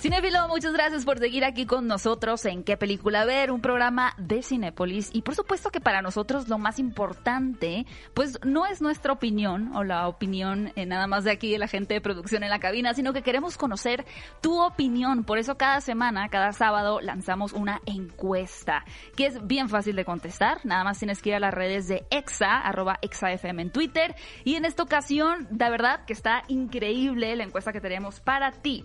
Cinefilo, muchas gracias por seguir aquí con nosotros en ¿Qué película ver? Un programa de Cinépolis. Y por supuesto que para nosotros lo más importante, pues no es nuestra opinión o la opinión eh, nada más de aquí de la gente de producción en la cabina, sino que queremos conocer tu opinión. Por eso cada semana, cada sábado, lanzamos una encuesta que es bien fácil de contestar. Nada más tienes que ir a las redes de EXA, arroba EXAFM en Twitter. Y en esta ocasión, de verdad que está increíble la encuesta que tenemos para ti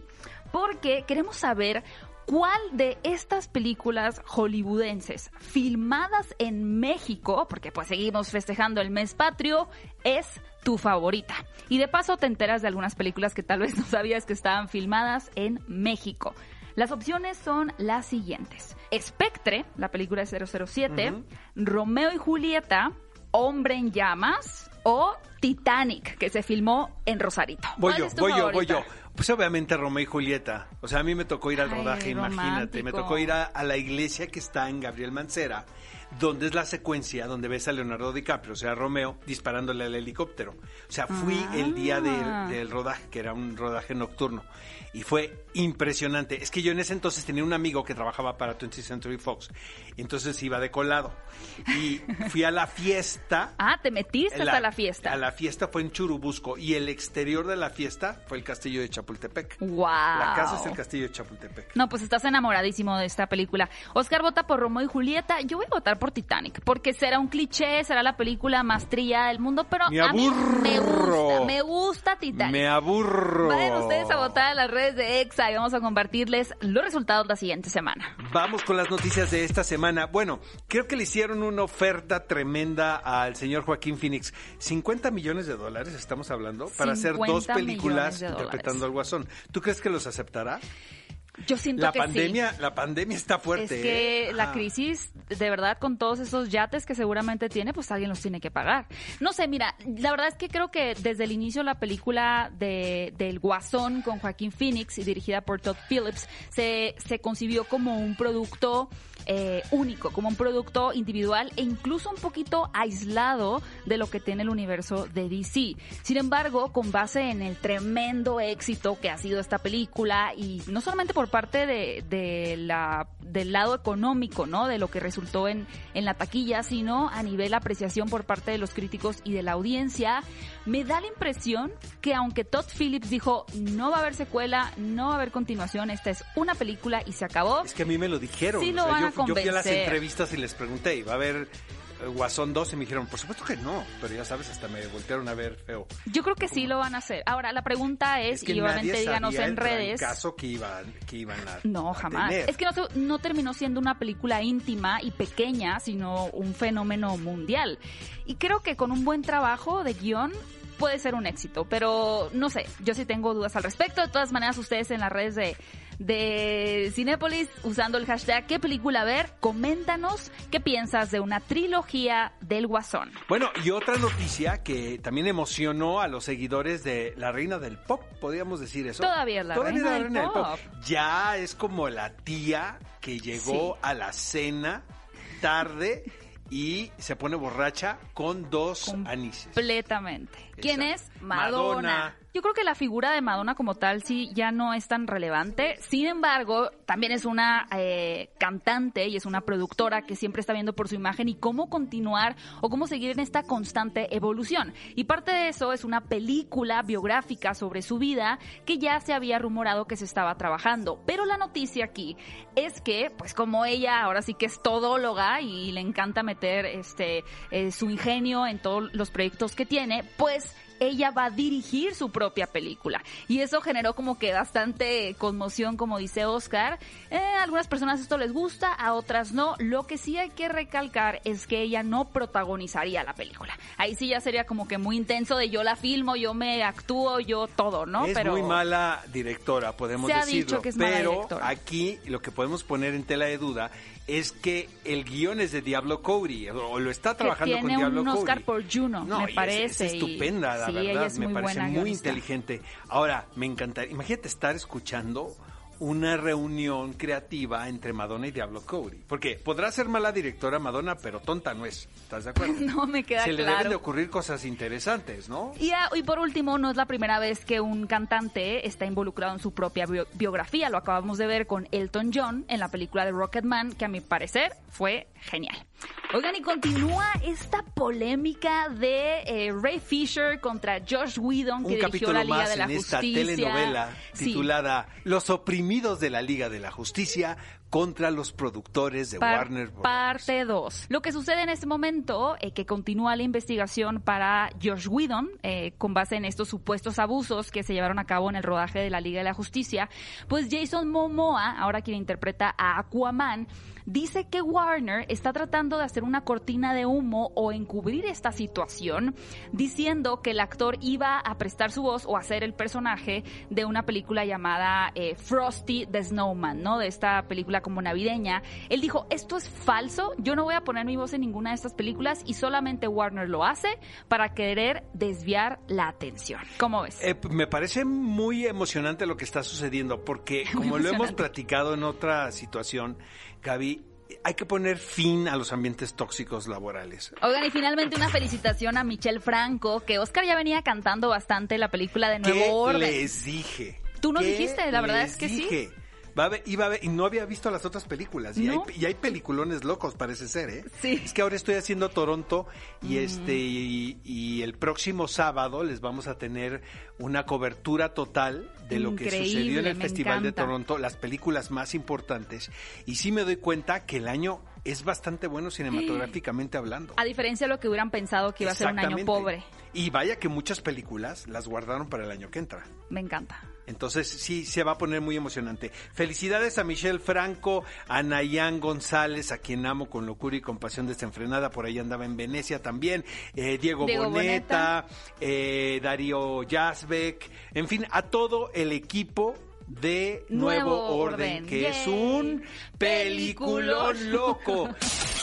porque queremos saber cuál de estas películas hollywoodenses filmadas en México, porque pues seguimos festejando el mes patrio, es tu favorita. Y de paso te enteras de algunas películas que tal vez no sabías que estaban filmadas en México. Las opciones son las siguientes. Spectre, la película de 007, Romeo y Julieta, Hombre en llamas o Titanic, que se filmó en Rosarito. Voy ¿Cuál yo, voy yo, voy yo. Pues obviamente Romeo y Julieta. O sea, a mí me tocó ir al Ay, rodaje, imagínate. Me tocó ir a, a la iglesia que está en Gabriel Mancera, donde es la secuencia donde ves a Leonardo DiCaprio, o sea, Romeo, disparándole al helicóptero. O sea, fui el día Ah. del, del rodaje, que era un rodaje nocturno. Y fue impresionante. Es que yo en ese entonces tenía un amigo que trabajaba para 20th Century Fox. Entonces iba de colado. Y fui a la fiesta. Ah, te metiste hasta la fiesta. A la fiesta fue en Churubusco y el exterior de la fiesta fue el castillo de Chapultepec. Wow. La casa es el castillo de Chapultepec. No, pues estás enamoradísimo de esta película. Oscar vota por Romeo y Julieta. Yo voy a votar por Titanic, porque será un cliché, será la película más trillada del mundo, pero Me a mí me gusta, me gusta Titanic. Me aburro. Vayan ustedes a votar en las redes de EXA y vamos a compartirles los resultados la siguiente semana. Vamos con las noticias de esta semana. Bueno, creo que le hicieron una oferta tremenda al señor Joaquín Phoenix. 50 millones de dólares estamos hablando para hacer dos 50 películas millones interpretando al Guasón. ¿Tú crees que los aceptará? Yo siento La que pandemia, sí. la pandemia está fuerte. Es que ¿eh? la Ah. crisis, de verdad, con todos esos yates que seguramente tiene, pues alguien los tiene que pagar. No sé, mira, la verdad es que creo que desde el inicio la película de, del Guasón con Joaquín Phoenix y dirigida por Todd Phillips se, se concibió como un producto eh, único, como un producto individual e incluso un poquito aislado de lo que tiene el universo de DC. Sin embargo, con base en el tremendo éxito que ha sido esta película y no solamente por parte de, de la, del lado económico, ¿no? De lo que resultó en, en la taquilla, sino a nivel apreciación por parte de los críticos y de la audiencia, me da la impresión que aunque Todd Phillips dijo no va a haber secuela, no va a haber continuación, esta es una película y se acabó. Es que a mí me lo dijeron. Sí lo O sea, van yo, a yo fui a las convencer. entrevistas y les pregunté, ¿y va a haber Guasón 2? Y me dijeron, por supuesto que no. Pero ya sabes, hasta me voltearon a ver feo. Yo creo que sí lo van a hacer. Ahora, la pregunta es, Es que y obviamente díganos en el redes. caso que iban, que iban a No, a jamás. tener. Es que no, no terminó siendo una película íntima y pequeña, sino un fenómeno mundial. Y creo que con un buen trabajo de guion puede ser un éxito, pero no sé, yo sí tengo dudas al respecto. De todas maneras, ustedes en las redes de, de Cinépolis, usando el hashtag ¿Qué película ver? Coméntanos qué piensas de una trilogía del Guasón. Bueno, y otra noticia que también emocionó a los seguidores de la reina del pop, podríamos decir eso. Todavía es la reina del pop. Ya es como la tía que llegó Sí. a la cena tarde y se pone borracha con dos anises. Completamente. ¿Quién es? Madonna. Madonna. Yo creo que la figura de Madonna como tal sí ya no es tan relevante. Sin embargo, también es una eh, cantante y es una productora que siempre está viendo por su imagen y cómo continuar o cómo seguir en esta constante evolución. Y parte de eso es una película biográfica sobre su vida que ya se había rumorado que se estaba trabajando. Pero la noticia aquí es que, pues como ella ahora sí que es todóloga y le encanta meter este eh, su ingenio en todos los proyectos que tiene, pues ella va a dirigir su propia película. Y eso generó como que bastante conmoción, como dice Oscar. Eh, a algunas personas esto les gusta, a otras no. Lo que sí hay que recalcar es que ella no protagonizaría la película. Ahí sí ya sería como que muy intenso de yo la filmo, yo me actúo, yo todo, ¿no? Es muy mala directora, podemos Se ha dicho que es mala pero directora. aquí lo que podemos poner en tela de duda es que el guion es de Diablo Cody, o lo está que trabajando tiene con Diablo un Oscar Cody. por Juno, No, me parece. Es, estupenda, la sí, verdad. ella es me muy parece buena muy guionista. inteligente. Ahora, me encantaría. Imagínate estar escuchando una reunión creativa entre Madonna y Diablo Cody. Porque podrá ser mala directora Madonna, pero tonta no es. ¿Estás de acuerdo? No me queda Se le deben de ocurrir cosas interesantes, ¿no? Y, ah, y por último, no es la primera vez que un cantante está involucrado en su propia bio- biografía. Lo acabamos de ver con Elton John en la película de Rocketman, que a mi parecer fue genial. Oigan, y continúa esta polémica de eh, Ray Fisher contra Josh Whedon, que Un dirigió la Liga más de la en esta Justicia. telenovela Sí. titulada Los oprimidos de la Liga de la Justicia contra los productores de Par- Warner Bros. Parte 2. Lo que sucede en este momento, eh, que continúa la investigación para Josh Whedon, eh, con base en estos supuestos abusos que se llevaron a cabo en el rodaje de la Liga de la Justicia, pues Jason Momoa, ahora quien interpreta a Aquaman, dice que Warner está tratando de hacer una cortina de humo o encubrir esta situación, diciendo que el actor iba a prestar su voz o hacer el personaje de una película llamada eh, Frosty the Snowman, ¿no? De esta película como navideña. Él dijo, esto es falso, yo no voy a poner mi voz en ninguna de estas películas y solamente Warner lo hace para querer desviar la atención. ¿Cómo ves? Eh, me parece muy emocionante lo que está sucediendo, porque como lo hemos platicado en otra situación, Gaby, hay que poner fin a los ambientes tóxicos laborales. Oigan, y finalmente una felicitación a Michelle Franco, que Oscar ya venía cantando bastante la película de Nuevo ¿Qué Orden. les dije? Tú no ¿Qué dijiste, la verdad es que sí. Dije? Va a ver- iba a ver- y no había visto las otras películas. Y, ¿No? hay, y hay peliculones locos, parece ser, ¿eh? Sí. Es que ahora estoy haciendo Toronto y este y, y el próximo sábado les vamos a tener una cobertura total de lo que sucedió en el Festival de. Toronto, las películas más importantes. Y sí me doy cuenta que el año es bastante bueno cinematográficamente hablando. A diferencia de lo que hubieran pensado que iba a ser un año pobre. Y vaya que muchas películas las guardaron para el año que entra. Me encanta. Entonces sí, se va a poner muy emocionante. Felicidades a Michelle Franco, a Nayan González, a quien amo con locura y compasión desenfrenada, por ahí andaba en Venecia también, eh, Diego, Diego Boneta, eh, Darío Yazbek, en fin, a todo el equipo de Nuevo, Nuevo Orden, Orden. que es un Peliculón. loco.